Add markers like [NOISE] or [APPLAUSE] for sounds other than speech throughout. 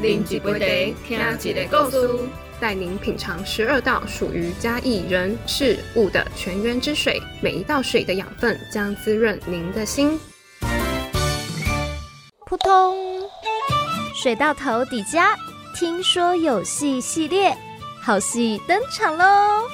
啉一杯茶，听一个故事，带您品尝十二道属于嘉义人事物的泉源之水，每一道水的养分将滋润您的心。扑通，水到头底家，听说有戏系列，好戏登场喽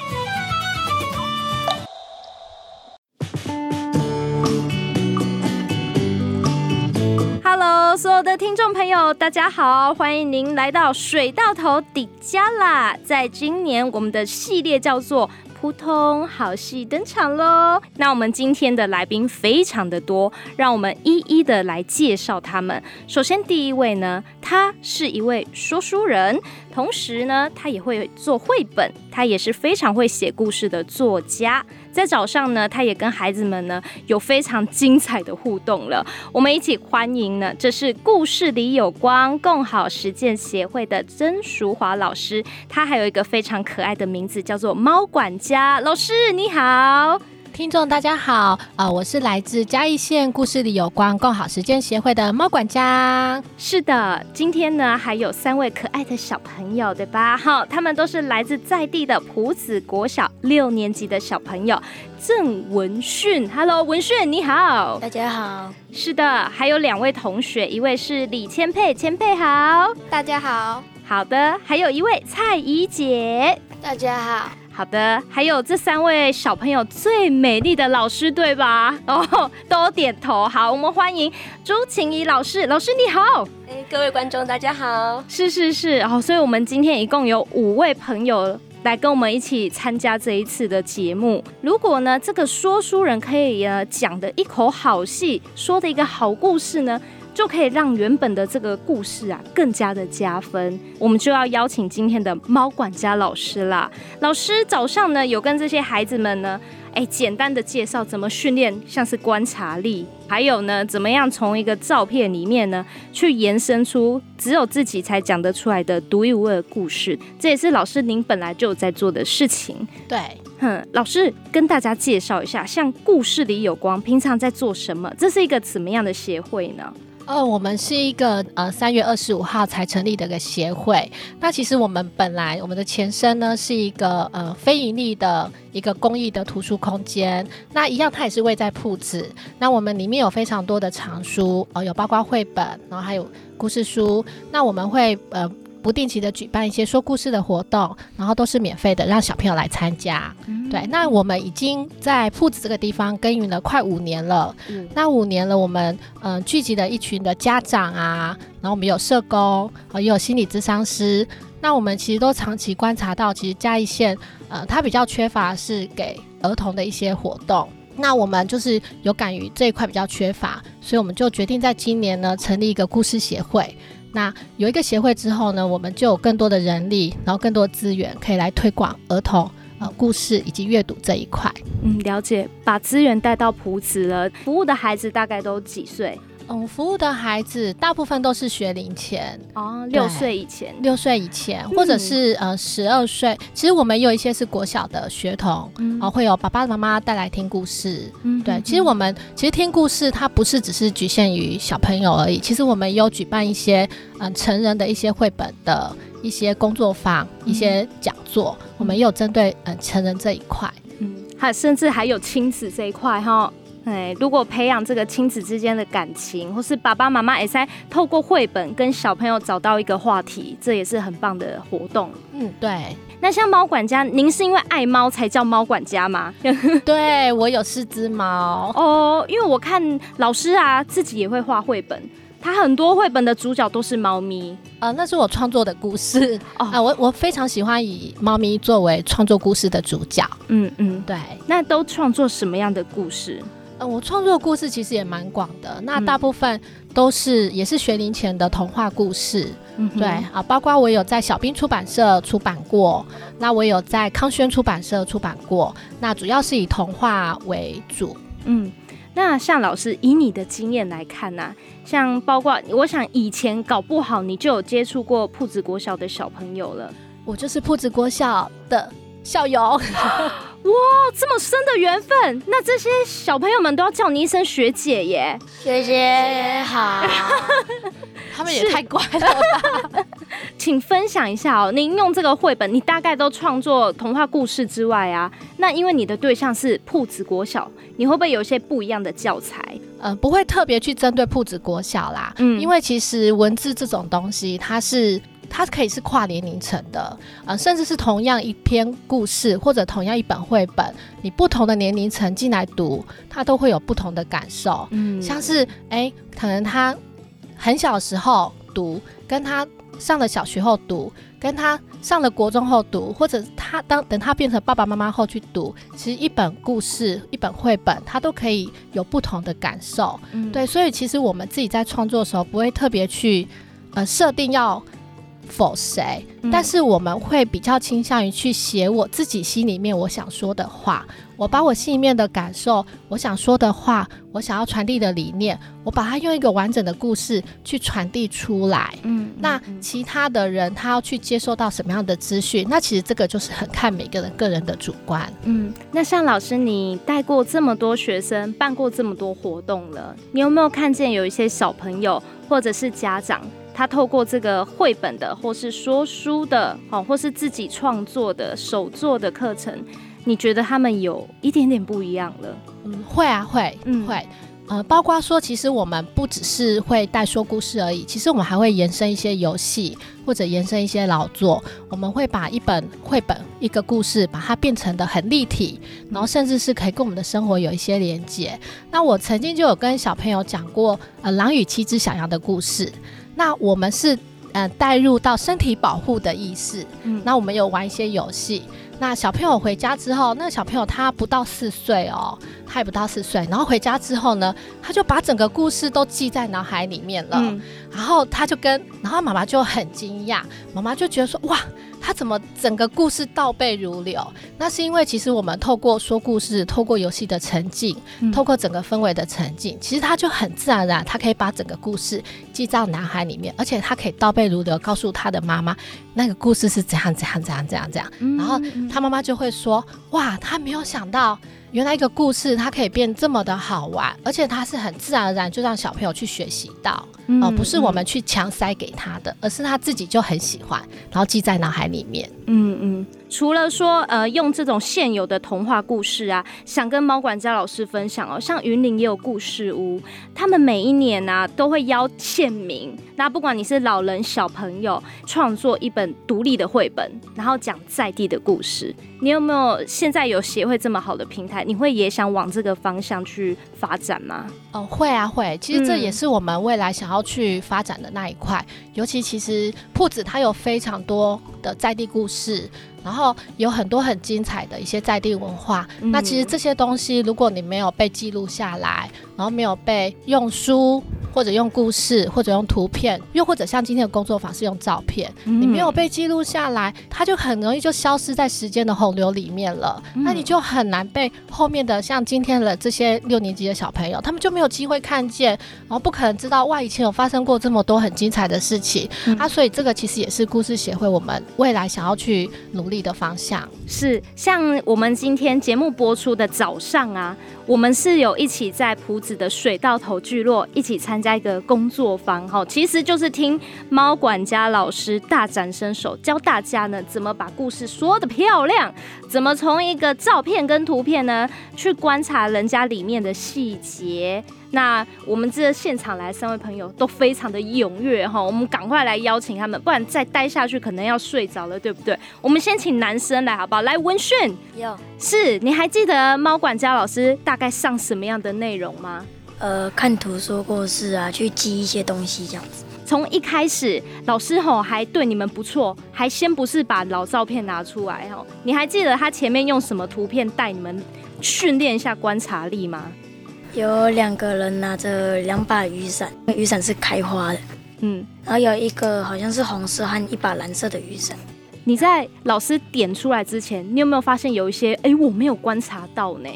所有的听众朋友，大家好，欢迎您来到水到头底家啦！在今年，我们的系列叫做。扑通，好戏登场喽！那我们今天的来宾非常的多，让我们一一的来介绍他们。首先，第一位呢，他是一位说书人，同时呢，他也会做绘本，他也是非常会写故事的作家。在早上呢，他也跟孩子们呢有非常精彩的互动了。我们一起欢迎呢，这是故事里有光共好实践协会的曾淑华老师，他还有一个非常可爱的名字，叫做猫管家老师，你好。听众大家好，呃，我是来自嘉义县故事里有光共好时间协会的猫管家。是的，今天呢还有三位可爱的小朋友，对吧？好，他们都是来自在地的埔子国小六年级的小朋友。郑文训，Hello，文训你好，大家好。是的，还有两位同学，一位是李千佩，千佩好，大家好。好的，还有一位蔡怡姐，大家好。好的，还有这三位小朋友最美丽的老师，对吧？[LAUGHS] 哦，都点头。好，我们欢迎朱晴怡老师。老师你好，哎，各位观众大家好。是是是，哦，所以我们今天一共有五位朋友来跟我们一起参加这一次的节目。如果呢，这个说书人可以呃讲的一口好戏，说的一个好故事呢？就可以让原本的这个故事啊更加的加分。我们就要邀请今天的猫管家老师啦。老师早上呢有跟这些孩子们呢，哎，简单的介绍怎么训练，像是观察力，还有呢怎么样从一个照片里面呢去延伸出只有自己才讲得出来的独一无二的故事。这也是老师您本来就有在做的事情。对，哼，老师跟大家介绍一下，像故事里有光，平常在做什么？这是一个怎么样的协会呢？呃，我们是一个呃三月二十五号才成立的一个协会。那其实我们本来我们的前身呢是一个呃非盈利的一个公益的图书空间。那一样，它也是位在铺子。那我们里面有非常多的藏书，呃，有包括绘本，然后还有故事书。那我们会呃。不定期的举办一些说故事的活动，然后都是免费的，让小朋友来参加。对，那我们已经在铺子这个地方耕耘了快五年了。那五年了，我们嗯聚集了一群的家长啊，然后我们有社工，也有心理咨商师。那我们其实都长期观察到，其实嘉义县呃它比较缺乏是给儿童的一些活动。那我们就是有感于这一块比较缺乏，所以我们就决定在今年呢成立一个故事协会。那有一个协会之后呢，我们就有更多的人力，然后更多资源，可以来推广儿童呃故事以及阅读这一块。嗯，了解，把资源带到普子了。服务的孩子大概都几岁？嗯，服务的孩子大部分都是学龄前哦，六岁以前，六岁以前，或者是呃十二岁。其实我们有一些是国小的学童，嗯哦，会有爸爸妈妈带来听故事。嗯，对，其实我们其实听故事它不是只是局限于小朋友而已。其实我们有举办一些嗯成人的一些绘本的一些工作坊、一些讲座，我们也有针对嗯成人这一块。嗯，还甚至还有亲子这一块哈。哎，如果培养这个亲子之间的感情，或是爸爸妈妈也在透过绘本跟小朋友找到一个话题，这也是很棒的活动。嗯，对。那像猫管家，您是因为爱猫才叫猫管家吗？[LAUGHS] 对，我有四只猫。哦，因为我看老师啊，自己也会画绘本，他很多绘本的主角都是猫咪。呃，那是我创作的故事。啊，我我非常喜欢以猫咪作为创作故事的主角。嗯嗯，对。那都创作什么样的故事？嗯，我创作故事其实也蛮广的，那大部分都是也是学龄前的童话故事，对啊，包括我有在小兵出版社出版过，那我有在康轩出版社出版过，那主要是以童话为主。嗯，那像老师以你的经验来看呢，像包括我想以前搞不好你就有接触过铺子国小的小朋友了，我就是铺子国小的。校友，[LAUGHS] 哇，这么深的缘分，那这些小朋友们都要叫你一声学姐耶，学姐好，[LAUGHS] 他们也太乖了吧？[LAUGHS] 请分享一下哦。您用这个绘本，你大概都创作童话故事之外啊，那因为你的对象是铺子国小，你会不会有一些不一样的教材？呃，不会特别去针对铺子国小啦，嗯，因为其实文字这种东西，它是它可以是跨年龄层的，呃，甚至是同样一篇故事或者同样一本绘本，你不同的年龄层进来读，它都会有不同的感受。嗯，像是哎，可能他很小时候读，跟他上了小学后读，跟他上了国中后读，或者他当等他变成爸爸妈妈后去读，其实一本故事、一本绘本，他都可以有不同的感受。嗯，对，所以其实我们自己在创作的时候，不会特别去呃设定要否谁，但是我们会比较倾向于去写我自己心里面我想说的话。我把我心里面的感受，我想说的话，我想要传递的理念，我把它用一个完整的故事去传递出来。嗯，那其他的人他要去接受到什么样的资讯，那其实这个就是很看每个人个人的主观。嗯，那像老师你带过这么多学生，办过这么多活动了，你有没有看见有一些小朋友或者是家长，他透过这个绘本的，或是说书的，哦，或是自己创作的手作的课程？你觉得他们有一点点不一样了？嗯，会啊，会，嗯，会，呃，包括说，其实我们不只是会带说故事而已，其实我们还会延伸一些游戏，或者延伸一些劳作。我们会把一本绘本、一个故事，把它变成的很立体，然后甚至是可以跟我们的生活有一些连接。那我曾经就有跟小朋友讲过，呃，《狼与七只小羊》的故事。那我们是，呃，带入到身体保护的意识。嗯，那我们有玩一些游戏。那小朋友回家之后，那个小朋友他不到四岁哦，他也不到四岁。然后回家之后呢，他就把整个故事都记在脑海里面了。然后他就跟，然后妈妈就很惊讶，妈妈就觉得说，哇。他怎么整个故事倒背如流？那是因为其实我们透过说故事，透过游戏的沉浸，透过整个氛围的沉浸，其实他就很自然而然，他可以把整个故事记在脑海里面，而且他可以倒背如流，告诉他的妈妈那个故事是怎样怎样怎样怎样怎样。然后他妈妈就会说：哇，他没有想到。原来一个故事它可以变这么的好玩，而且它是很自然而然就让小朋友去学习到，哦，不是我们去强塞给他的，而是他自己就很喜欢，然后记在脑海里面。嗯嗯。除了说，呃，用这种现有的童话故事啊，想跟猫管家老师分享哦。像云林也有故事屋，他们每一年呢都会邀县民，那不管你是老人小朋友，创作一本独立的绘本，然后讲在地的故事。你有没有现在有协会这么好的平台？你会也想往这个方向去发展吗？哦，会啊，会。其实这也是我们未来想要去发展的那一块。尤其其实铺子它有非常多的在地故事。然后有很多很精彩的一些在地文化，那其实这些东西，如果你没有被记录下来，然后没有被用书。或者用故事，或者用图片，又或者像今天的工作坊是用照片，你没有被记录下来，它就很容易就消失在时间的洪流里面了。那你就很难被后面的像今天的这些六年级的小朋友，他们就没有机会看见，然后不可能知道哇，以前有发生过这么多很精彩的事情啊。所以这个其实也是故事协会我们未来想要去努力的方向。是像我们今天节目播出的早上啊。我们是有一起在埔子的水稻头聚落一起参加一个工作坊，哈，其实就是听猫管家老师大展身手，教大家呢怎么把故事说的漂亮，怎么从一个照片跟图片呢去观察人家里面的细节。那我们这现场来三位朋友都非常的踊跃哈，我们赶快来邀请他们，不然再待下去可能要睡着了，对不对？我们先请男生来好不好？来文炫，有，是你还记得猫管家老师大概上什么样的内容吗？呃，看图说故事啊，去记一些东西这样子。从一开始老师吼还对你们不错，还先不是把老照片拿出来吼，你还记得他前面用什么图片带你们训练一下观察力吗？有两个人拿着两把雨伞，雨伞是开花的，嗯，然后有一个好像是红色和一把蓝色的雨伞。你在老师点出来之前，你有没有发现有一些哎我没有观察到呢？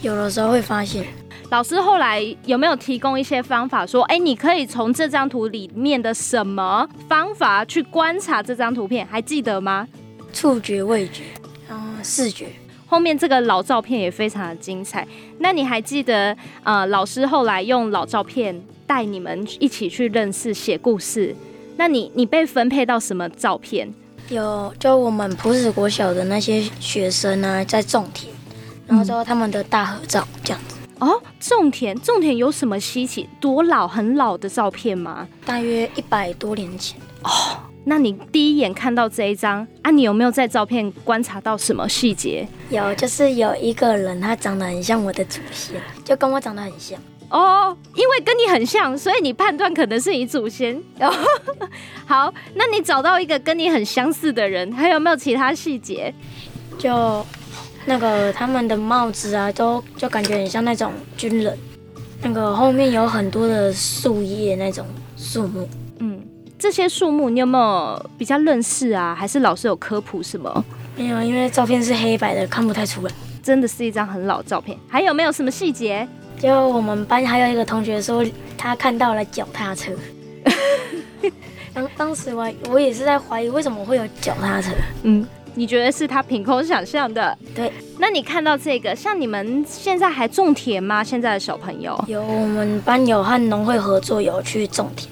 有的时候会发现。老师后来有没有提供一些方法，说哎你可以从这张图里面的什么方法去观察这张图片？还记得吗？触觉、味觉，嗯，视觉。后面这个老照片也非常的精彩。那你还记得，呃，老师后来用老照片带你们一起去认识写故事。那你你被分配到什么照片？有，就我们普子国小的那些学生呢，在种田，然后之后他们的大合照这样子。哦，种田，种田有什么稀奇？多老，很老的照片吗？大约一百多年前。哦，那你第一眼看到这一张啊，你有没有在照片观察到什么细节？有，就是有一个人，他长得很像我的祖先，就跟我长得很像。哦，因为跟你很像，所以你判断可能是你祖先。[LAUGHS] 好，那你找到一个跟你很相似的人，还有没有其他细节？就那个他们的帽子啊，都就感觉很像那种军人。那个后面有很多的树叶那种树木。嗯，这些树木你有没有比较认识啊？还是老师有科普什么？没有，因为照片是黑白的，看不太出来。真的是一张很老照片。还有没有什么细节？就我们班还有一个同学说，他看到了脚踏车。[LAUGHS] 当当时我我也是在怀疑，为什么会有脚踏车？嗯，你觉得是他凭空想象的？对。那你看到这个，像你们现在还种田吗？现在的小朋友有，我们班有和农会合作，有去种田。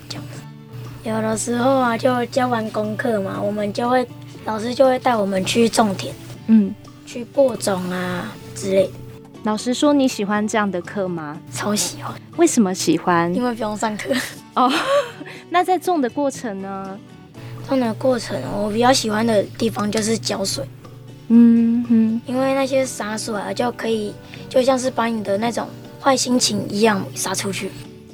有的时候啊，就交完功课嘛，我们就会老师就会带我们去种田，嗯，去播种啊之类。老师说你喜欢这样的课吗？超喜欢。为什么喜欢？因为不用上课。[LAUGHS] 哦，那在种的过程呢？种的过程，我比较喜欢的地方就是浇水。嗯哼。因为那些洒水啊，就可以就像是把你的那种坏心情一样洒出去。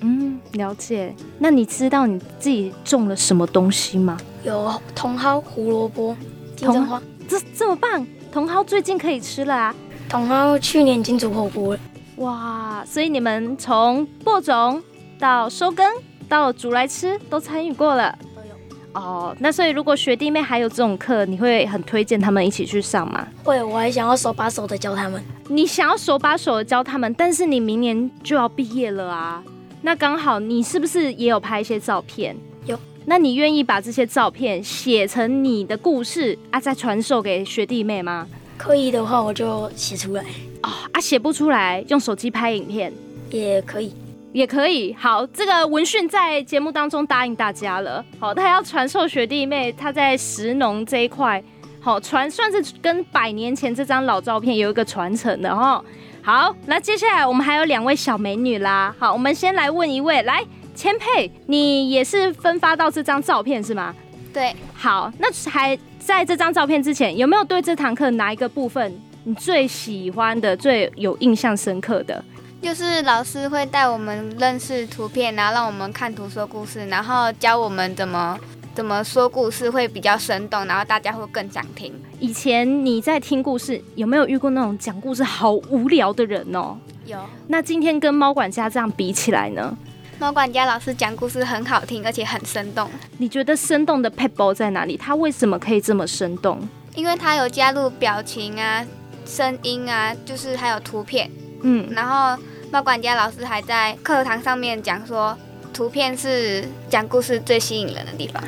嗯，了解。那你知道你自己种了什么东西吗？有茼蒿、胡萝卜、金针花。这这么棒！茼蒿最近可以吃了啊。茼蒿去年已经煮火锅了，哇！所以你们从播种到收根到煮来吃都参与过了，都有。哦，那所以如果学弟妹还有这种课，你会很推荐他们一起去上吗？会，我还想要手把手的教他们。你想要手把手的教他们，但是你明年就要毕业了啊！那刚好你是不是也有拍一些照片？有。那你愿意把这些照片写成你的故事啊，再传授给学弟妹吗？可以的话，我就写出来哦啊，写不出来，用手机拍影片也可以，也可以。好，这个文讯在节目当中答应大家了。好，他要传授学弟妹，他在石农这一块，好传，算是跟百年前这张老照片有一个传承的哈。好，那接下来我们还有两位小美女啦。好，我们先来问一位，来千佩，你也是分发到这张照片是吗？对。好，那还。在这张照片之前，有没有对这堂课哪一个部分你最喜欢的、最有印象深刻的？就是老师会带我们认识图片，然后让我们看图说故事，然后教我们怎么怎么说故事会比较生动，然后大家会更想听。以前你在听故事，有没有遇过那种讲故事好无聊的人哦？有。那今天跟猫管家这样比起来呢？猫管家老师讲故事很好听，而且很生动。你觉得生动的 pebble 在哪里？他为什么可以这么生动？因为他有加入表情啊、声音啊，就是还有图片。嗯，然后猫管家老师还在课堂上面讲说。图片是讲故事最吸引人的地方，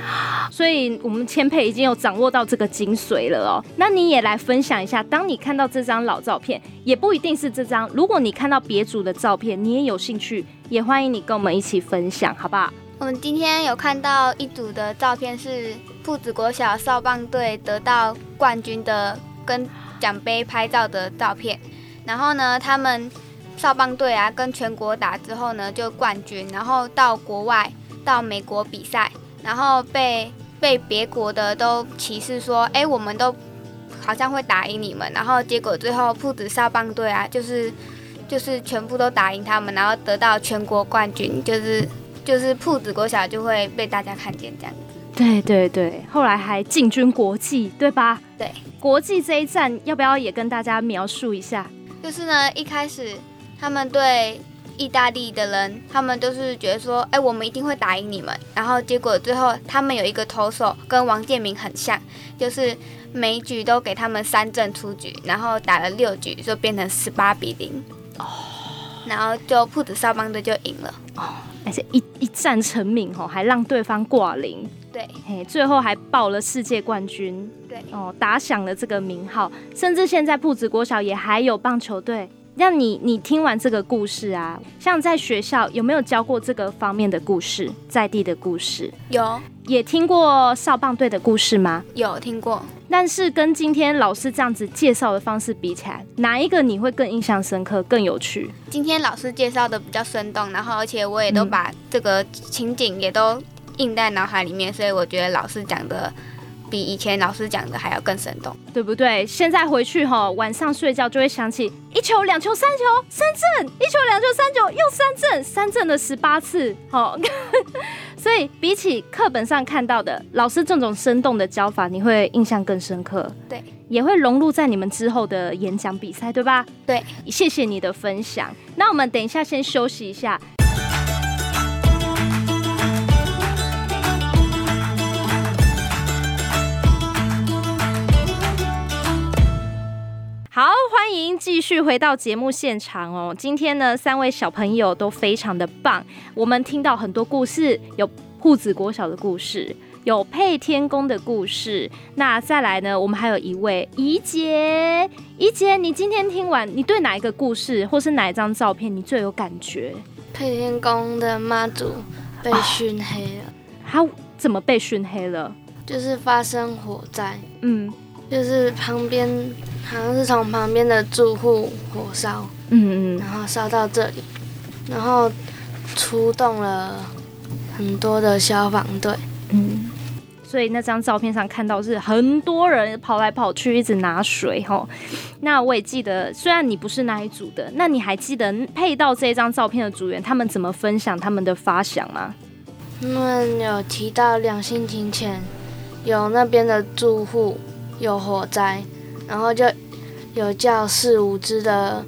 所以我们千佩已经有掌握到这个精髓了哦。那你也来分享一下，当你看到这张老照片，也不一定是这张，如果你看到别组的照片，你也有兴趣，也欢迎你跟我们一起分享，好不好？我们今天有看到一组的照片，是铺子国小少棒队得到冠军的跟奖杯拍照的照片，然后呢，他们。少棒队啊，跟全国打之后呢，就冠军，然后到国外，到美国比赛，然后被被别国的都歧视说，哎，我们都好像会打赢你们，然后结果最后铺子少棒队啊，就是就是全部都打赢他们，然后得到全国冠军，就是就是铺子国小就会被大家看见这样子。对对对，后来还进军国际，对吧？对，国际这一站要不要也跟大家描述一下？就是呢，一开始。他们对意大利的人，他们都是觉得说，哎，我们一定会打赢你们。然后结果最后，他们有一个投手跟王建民很像，就是每局都给他们三振出局，然后打了六局就变成十八比零。哦。然后就铺子少棒队就赢了。哦。而且一一战成名哦，还让对方挂零。对。嘿，最后还报了世界冠军。对。哦，打响了这个名号，甚至现在铺子国小也还有棒球队。那你你听完这个故事啊，像在学校有没有教过这个方面的故事，在地的故事？有，也听过少棒队的故事吗？有听过。但是跟今天老师这样子介绍的方式比起来，哪一个你会更印象深刻、更有趣？今天老师介绍的比较生动，然后而且我也都把这个情景也都印在脑海里面，所以我觉得老师讲的。比以前老师讲的还要更生动，对不对？现在回去哈，晚上睡觉就会想起一球、两球、三球、三振，一球、两球、三球又三振，三振了十八次，好。[LAUGHS] 所以比起课本上看到的老师这种生动的教法，你会印象更深刻。对，也会融入在你们之后的演讲比赛，对吧？对，谢谢你的分享。那我们等一下先休息一下。好，欢迎继续回到节目现场哦。今天呢，三位小朋友都非常的棒。我们听到很多故事，有护子国小的故事，有配天宫的故事。那再来呢，我们还有一位怡姐，怡姐，你今天听完，你对哪一个故事，或是哪一张照片，你最有感觉？配天宫的妈祖被熏黑了。他怎么被熏黑了？就是发生火灾。嗯。就是旁边好像是从旁边的住户火烧，嗯嗯，然后烧到这里，然后出动了很多的消防队，嗯，所以那张照片上看到是很多人跑来跑去，一直拿水吼。那我也记得，虽然你不是那一组的，那你还记得配到这张照片的组员他们怎么分享他们的发想吗？他们有提到两星期前有那边的住户。有火灾，然后就有叫四五支的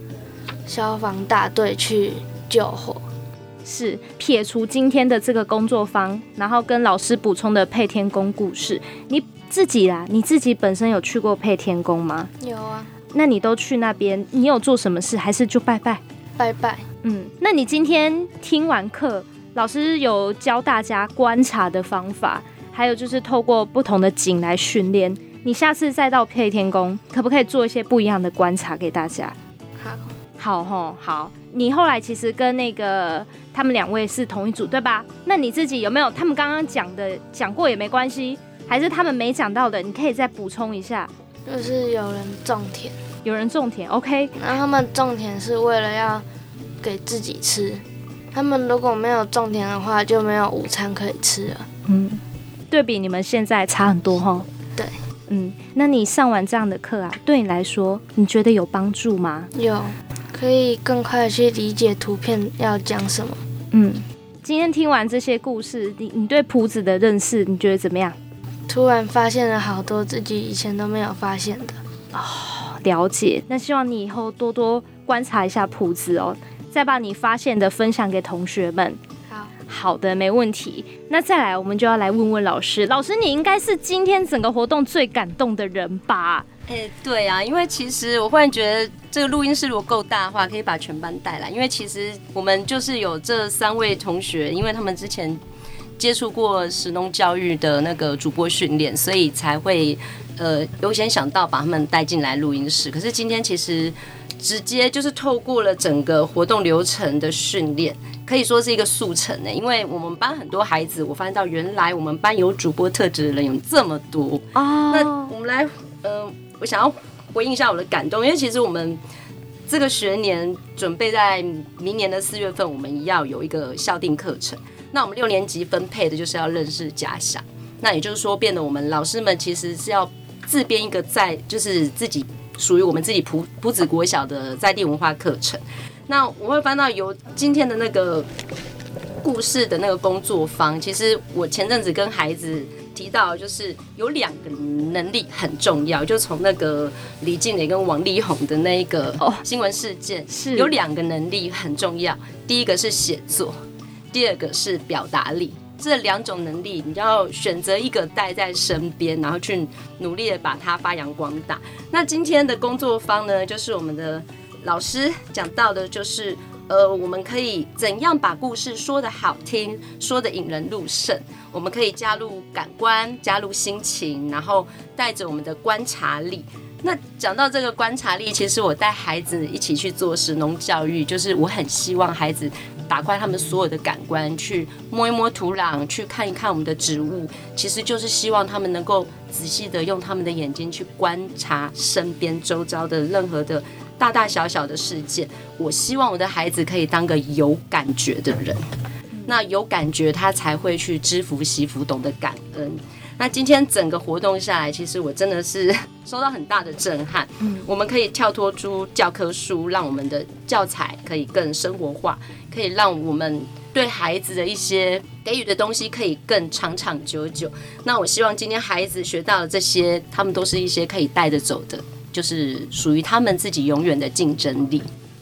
消防大队去救火。是撇除今天的这个工作方，然后跟老师补充的配天宫故事，你自己啦，你自己本身有去过配天宫吗？有啊。那你都去那边，你有做什么事，还是就拜拜？拜拜。嗯，那你今天听完课，老师有教大家观察的方法，还有就是透过不同的景来训练。你下次再到配天宫，可不可以做一些不一样的观察给大家？好，好吼，好。你后来其实跟那个他们两位是同一组，对吧？那你自己有没有他们刚刚讲的讲过也没关系，还是他们没讲到的，你可以再补充一下。就是有人种田，有人种田，OK。然后他们种田是为了要给自己吃，他们如果没有种田的话，就没有午餐可以吃了。嗯，对比你们现在差很多哈。对。嗯，那你上完这样的课啊，对你来说，你觉得有帮助吗？有，可以更快的去理解图片要讲什么。嗯，今天听完这些故事，你你对谱子的认识，你觉得怎么样？突然发现了好多自己以前都没有发现的。哦，了解。那希望你以后多多观察一下谱子哦，再把你发现的分享给同学们。好的，没问题。那再来，我们就要来问问老师。老师，你应该是今天整个活动最感动的人吧？哎，对啊，因为其实我忽然觉得，这个录音室如果够大的话，可以把全班带来。因为其实我们就是有这三位同学，因为他们之前接触过石农教育的那个主播训练，所以才会呃优先想到把他们带进来录音室。可是今天其实直接就是透过了整个活动流程的训练。可以说是一个速成呢，因为我们班很多孩子，我发现到原来我们班有主播特质的人有这么多哦。那我们来，嗯，我想要回应一下我的感动，因为其实我们这个学年准备在明年的四月份，我们要有一个校定课程。那我们六年级分配的就是要认识假想，那也就是说，变得我们老师们其实是要自编一个在，就是自己属于我们自己普普子国小的在地文化课程。那我会翻到有今天的那个故事的那个工作坊。其实我前阵子跟孩子提到，就是有两个能力很重要，就从那个李静蕾跟王力宏的那一个新闻事件，是有两个能力很重要。第一个是写作，第二个是表达力。这两种能力，你要选择一个带在身边，然后去努力的把它发扬光大。那今天的工作坊呢，就是我们的。老师讲到的就是，呃，我们可以怎样把故事说的好听，说的引人入胜。我们可以加入感官，加入心情，然后带着我们的观察力，那讲到这个观察力，其实我带孩子一起去做食农教育，就是我很希望孩子打开他们所有的感官，去摸一摸土壤，去看一看我们的植物，其实就是希望他们能够仔细的用他们的眼睛去观察身边周遭的任何的大大小小的事件。我希望我的孩子可以当个有感觉的人，那有感觉他才会去知福惜福，懂得感恩。那今天整个活动下来，其实我真的是 [LAUGHS] 受到很大的震撼。嗯，我们可以跳脱出教科书，让我们的教材可以更生活化，可以让我们对孩子的一些给予的东西可以更长长久久。那我希望今天孩子学到的这些，他们都是一些可以带着走的，就是属于他们自己永远的竞争力。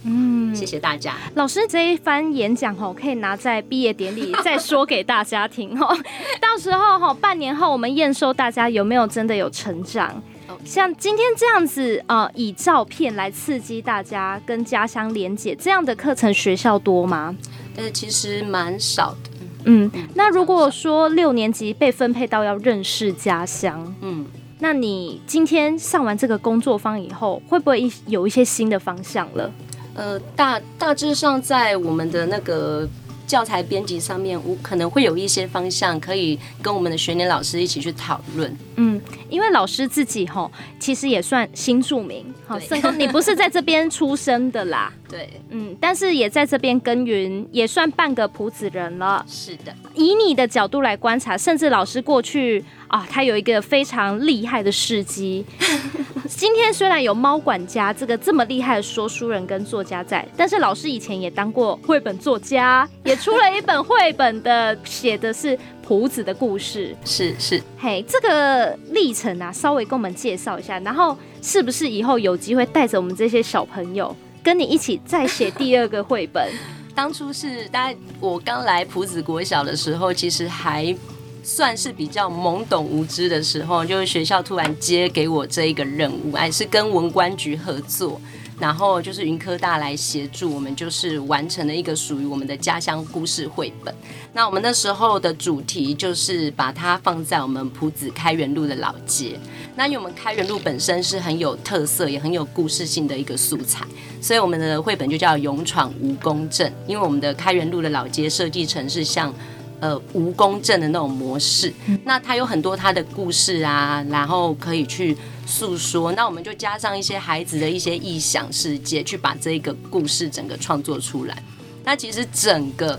嗯，谢谢大家。老师这一番演讲吼，可以拿在毕业典礼再说给大家听哦。[LAUGHS] 到时候吼，半年后我们验收大家有没有真的有成长。像今天这样子呃，以照片来刺激大家跟家乡连结，这样的课程学校多吗？呃，其实蛮少的。嗯，那如果说六年级被分配到要认识家乡，嗯，那你今天上完这个工作坊以后，会不会有一些新的方向了？呃，大大致上在我们的那个教材编辑上面，我可能会有一些方向可以跟我们的学年老师一起去讨论。嗯，因为老师自己哈，其实也算新著名。好，你不是在这边出生的啦？[LAUGHS] 对，嗯，但是也在这边耕耘，也算半个普子人了。是的，以你的角度来观察，甚至老师过去。啊，他有一个非常厉害的事迹。[LAUGHS] 今天虽然有猫管家这个这么厉害的说书人跟作家在，但是老师以前也当过绘本作家，也出了一本绘本的，写的是谱子的故事。是是，嘿，这个历程啊，稍微跟我们介绍一下，然后是不是以后有机会带着我们这些小朋友，跟你一起再写第二个绘本？[LAUGHS] 当初是大概我刚来普子国小的时候，其实还。算是比较懵懂无知的时候，就是学校突然接给我这一个任务，哎是跟文官局合作，然后就是云科大来协助我们，就是完成了一个属于我们的家乡故事绘本。那我们那时候的主题就是把它放在我们埔子开元路的老街。那因为我们开元路本身是很有特色，也很有故事性的一个素材，所以我们的绘本就叫《勇闯蜈蚣镇》，因为我们的开元路的老街设计成是像。呃，无公正的那种模式，那他有很多他的故事啊，然后可以去诉说。那我们就加上一些孩子的一些臆想世界，去把这个故事整个创作出来。那其实整个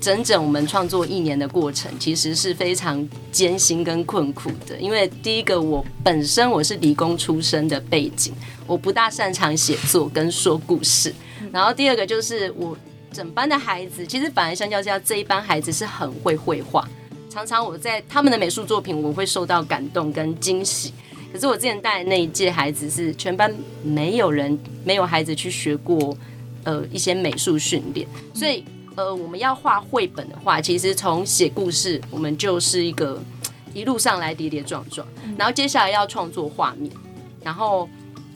整整我们创作一年的过程，其实是非常艰辛跟困苦的。因为第一个，我本身我是理工出身的背景，我不大擅长写作跟说故事。然后第二个就是我。整班的孩子，其实本来相较之下，这一班孩子是很会绘画。常常我在他们的美术作品，我会受到感动跟惊喜。可是我之前带的那一届孩子，是全班没有人，没有孩子去学过呃一些美术训练。所以呃，我们要画绘本的话，其实从写故事，我们就是一个一路上来跌跌撞撞，然后接下来要创作画面，然后。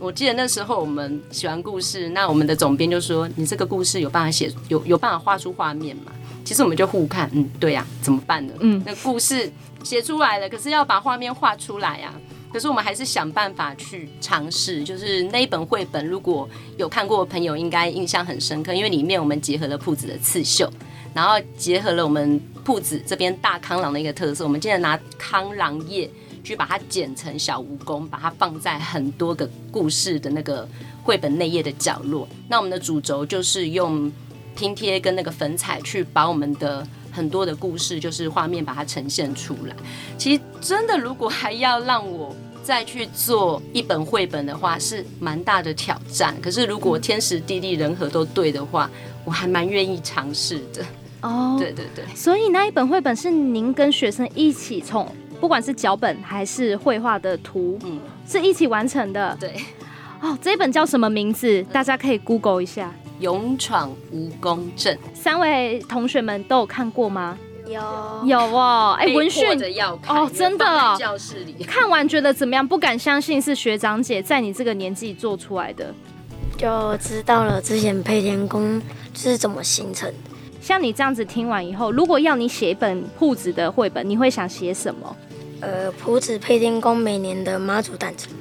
我记得那时候我们写完故事，那我们的总编就说：“你这个故事有办法写，有有办法画出画面吗？”其实我们就互看，嗯，对呀，怎么办呢？嗯，那故事写出来了，可是要把画面画出来呀。可是我们还是想办法去尝试。就是那一本绘本，如果有看过的朋友，应该印象很深刻，因为里面我们结合了铺子的刺绣，然后结合了我们铺子这边大康朗的一个特色，我们竟然拿康朗叶。去把它剪成小蜈蚣，把它放在很多个故事的那个绘本内页的角落。那我们的主轴就是用拼贴跟那个粉彩去把我们的很多的故事，就是画面把它呈现出来。其实真的，如果还要让我再去做一本绘本的话，是蛮大的挑战。可是如果天时地利人和都对的话，我还蛮愿意尝试的。哦，对对对。所以那一本绘本是您跟学生一起从。不管是脚本还是绘画的图，嗯，是一起完成的。对，哦，这一本叫什么名字？大家可以 Google 一下，《勇闯蜈蚣镇》。三位同学们都有看过吗？有，有哦。哎，文讯哦，真的哦。教室里看完觉得怎么样？不敢相信是学长姐在你这个年纪做出来的，就知道了之前配天宫是怎么形成的。像你这样子听完以后，如果要你写一本铺子的绘本，你会想写什么？呃，普子配天宫每年的妈祖诞辰，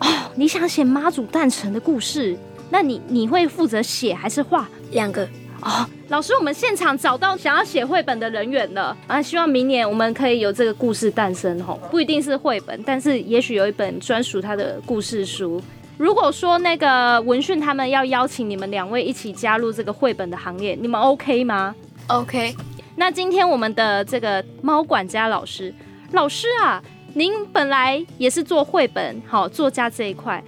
哦，你想写妈祖诞辰的故事？那你你会负责写还是画？两个。哦，老师，我们现场找到想要写绘本的人员了啊！希望明年我们可以有这个故事诞生吼，不一定是绘本，但是也许有一本专属他的故事书。如果说那个文讯他们要邀请你们两位一起加入这个绘本的行列，你们 OK 吗？OK。那今天我们的这个猫管家老师，老师啊，您本来也是做绘本好作家这一块，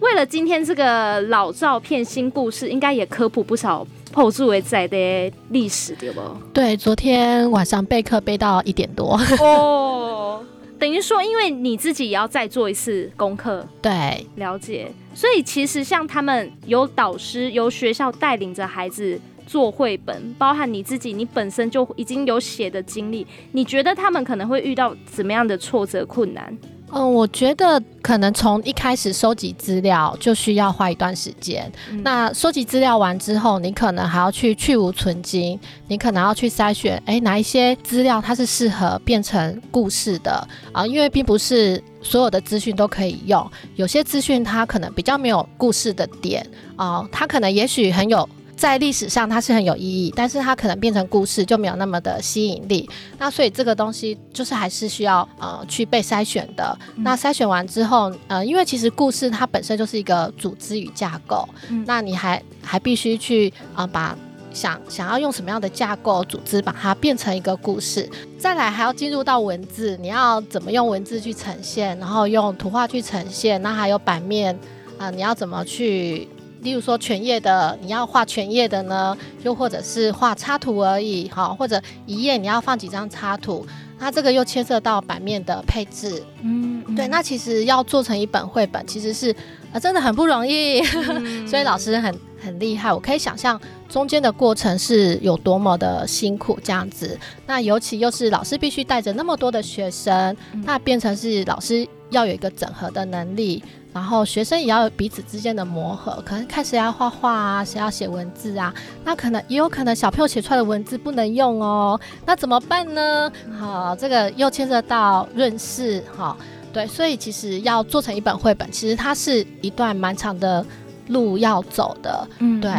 为了今天这个老照片新故事，应该也科普不少。破住为在的历史对不？对，昨天晚上备课备到一点多哦，等于说，因为你自己也要再做一次功课，[LAUGHS] 对，了解。所以其实像他们有导师，由学校带领着孩子做绘本，包含你自己，你本身就已经有写的经历，你觉得他们可能会遇到怎么样的挫折困难？嗯，我觉得可能从一开始收集资料就需要花一段时间。那收集资料完之后，你可能还要去去无存精，你可能要去筛选，哎，哪一些资料它是适合变成故事的啊？因为并不是所有的资讯都可以用，有些资讯它可能比较没有故事的点啊，它可能也许很有。在历史上它是很有意义，但是它可能变成故事就没有那么的吸引力。那所以这个东西就是还是需要呃去被筛选的。那筛选完之后，呃，因为其实故事它本身就是一个组织与架构，那你还还必须去啊把想想要用什么样的架构组织把它变成一个故事。再来还要进入到文字，你要怎么用文字去呈现，然后用图画去呈现，那还有版面啊，你要怎么去？例如说全页的，你要画全页的呢，又或者是画插图而已，哈，或者一页你要放几张插图，那这个又牵涉到版面的配置，嗯，对，那其实要做成一本绘本，其实是啊真的很不容易，[LAUGHS] 所以老师很很厉害，我可以想象中间的过程是有多么的辛苦这样子，那尤其又是老师必须带着那么多的学生，那变成是老师要有一个整合的能力。然后学生也要有彼此之间的磨合，可能看谁要画画啊，谁要写文字啊，那可能也有可能小朋友写出来的文字不能用哦，那怎么办呢？好，这个又牵涉到润饰，哈，对，所以其实要做成一本绘本，其实它是一段蛮长的路要走的，嗯，对。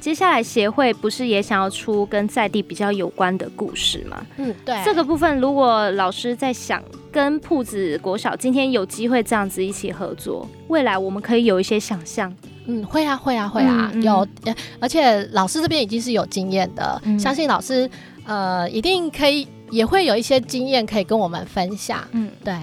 接下来协会不是也想要出跟在地比较有关的故事吗？嗯，对。这个部分如果老师在想跟铺子国小今天有机会这样子一起合作，未来我们可以有一些想象。嗯，会啊，会啊，会啊，有，而且老师这边已经是有经验的，相信老师呃一定可以也会有一些经验可以跟我们分享。嗯，对。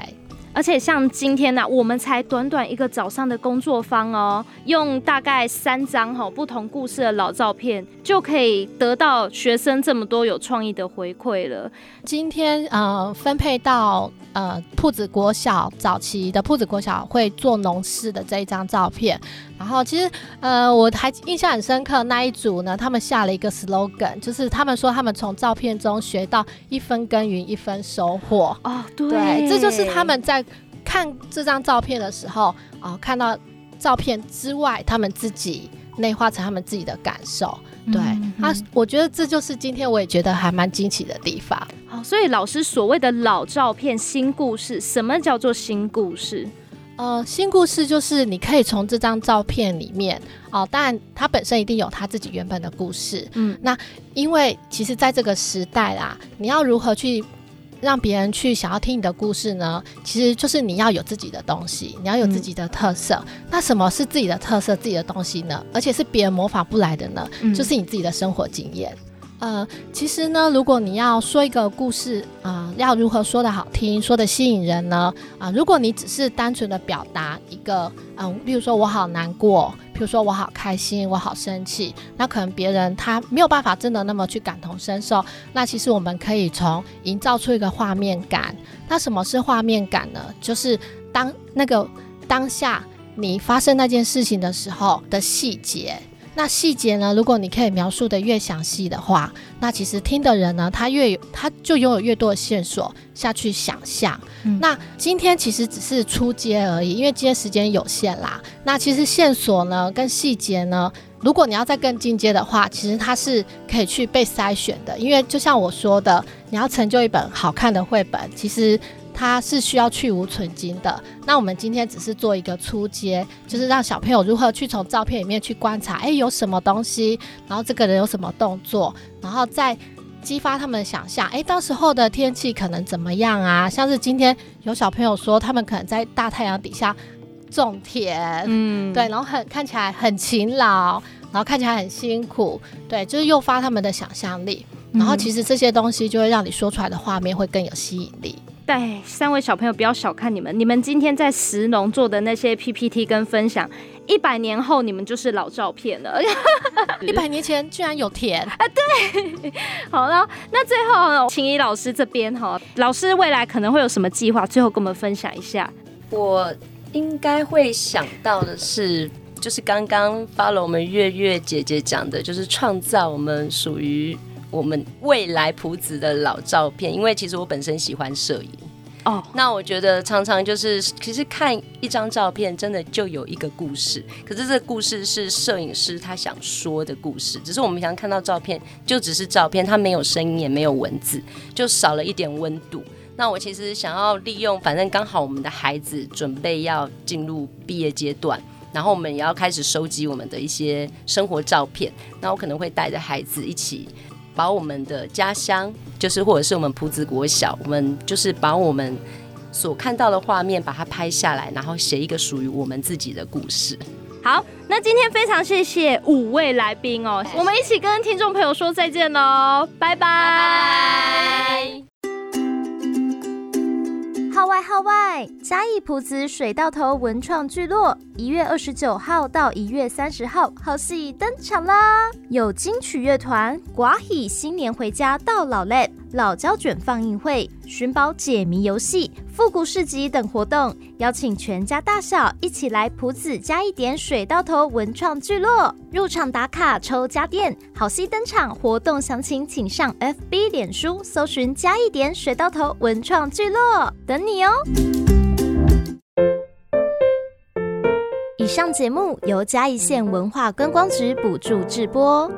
而且像今天呢，我们才短短一个早上的工作坊哦，用大概三张哈不同故事的老照片，就可以得到学生这么多有创意的回馈了。今天呃分配到呃铺子国小早期的铺子国小会做农事的这一张照片，然后其实呃我还印象很深刻那一组呢，他们下了一个 slogan，就是他们说他们从照片中学到一分耕耘一分收获哦，对，这就是他们在。看这张照片的时候，啊，看到照片之外，他们自己内化成他们自己的感受。对，他，我觉得这就是今天我也觉得还蛮惊奇的地方。好，所以老师所谓的老照片新故事，什么叫做新故事？呃，新故事就是你可以从这张照片里面，哦，当然它本身一定有它自己原本的故事。嗯，那因为其实在这个时代啦，你要如何去？让别人去想要听你的故事呢，其实就是你要有自己的东西，你要有自己的特色。那什么是自己的特色、自己的东西呢？而且是别人模仿不来的呢？就是你自己的生活经验。呃，其实呢，如果你要说一个故事啊，要如何说的好听，说的吸引人呢？啊，如果你只是单纯的表达一个，嗯，比如说我好难过，比如说我好开心，我好生气，那可能别人他没有办法真的那么去感同身受。那其实我们可以从营造出一个画面感。那什么是画面感呢？就是当那个当下你发生那件事情的时候的细节。那细节呢？如果你可以描述的越详细的话，那其实听的人呢，他越有，他就拥有越多的线索下去想象。那今天其实只是出街而已，因为今天时间有限啦。那其实线索呢，跟细节呢，如果你要再更进阶的话，其实它是可以去被筛选的。因为就像我说的，你要成就一本好看的绘本，其实。它是需要去无存精的。那我们今天只是做一个初阶，就是让小朋友如何去从照片里面去观察，哎，有什么东西，然后这个人有什么动作，然后再激发他们的想象，哎，到时候的天气可能怎么样啊？像是今天有小朋友说，他们可能在大太阳底下种田，嗯，对，然后很看起来很勤劳，然后看起来很辛苦，对，就是诱发他们的想象力。然后其实这些东西就会让你说出来的画面会更有吸引力。对，三位小朋友不要小看你们，你们今天在石农做的那些 PPT 跟分享，一百年后你们就是老照片了。[LAUGHS] 一百年前居然有田 [LAUGHS] 啊！对，好了，那最后秦怡老师这边哈，老师未来可能会有什么计划？最后跟我们分享一下。我应该会想到的是，就是刚刚发了我们月月姐姐讲的，就是创造我们属于。我们未来谱子的老照片，因为其实我本身喜欢摄影哦，那我觉得常常就是其实看一张照片，真的就有一个故事。可是这个故事是摄影师他想说的故事，只是我们想看到照片就只是照片，它没有声音也没有文字，就少了一点温度。那我其实想要利用，反正刚好我们的孩子准备要进入毕业阶段，然后我们也要开始收集我们的一些生活照片，那我可能会带着孩子一起。把我们的家乡，就是或者是我们埔子国小，我们就是把我们所看到的画面，把它拍下来，然后写一个属于我们自己的故事。好，那今天非常谢谢五位来宾哦，我们一起跟听众朋友说再见喽，拜拜。号外号外！嘉义埔子水稻头文创聚落一月二十九号到一月三十号，好戏登场啦！有金曲乐团、寡喜新年回家到老嘞、老胶卷放映会、寻宝解谜游戏。复古市集等活动，邀请全家大小一起来埔子加一点水稻头文创聚落入场打卡抽家电，好戏登场！活动详情请上 FB 脸书搜寻加一点水稻头文创聚落，等你哦。以上节目由嘉义县文化观光局补助制播。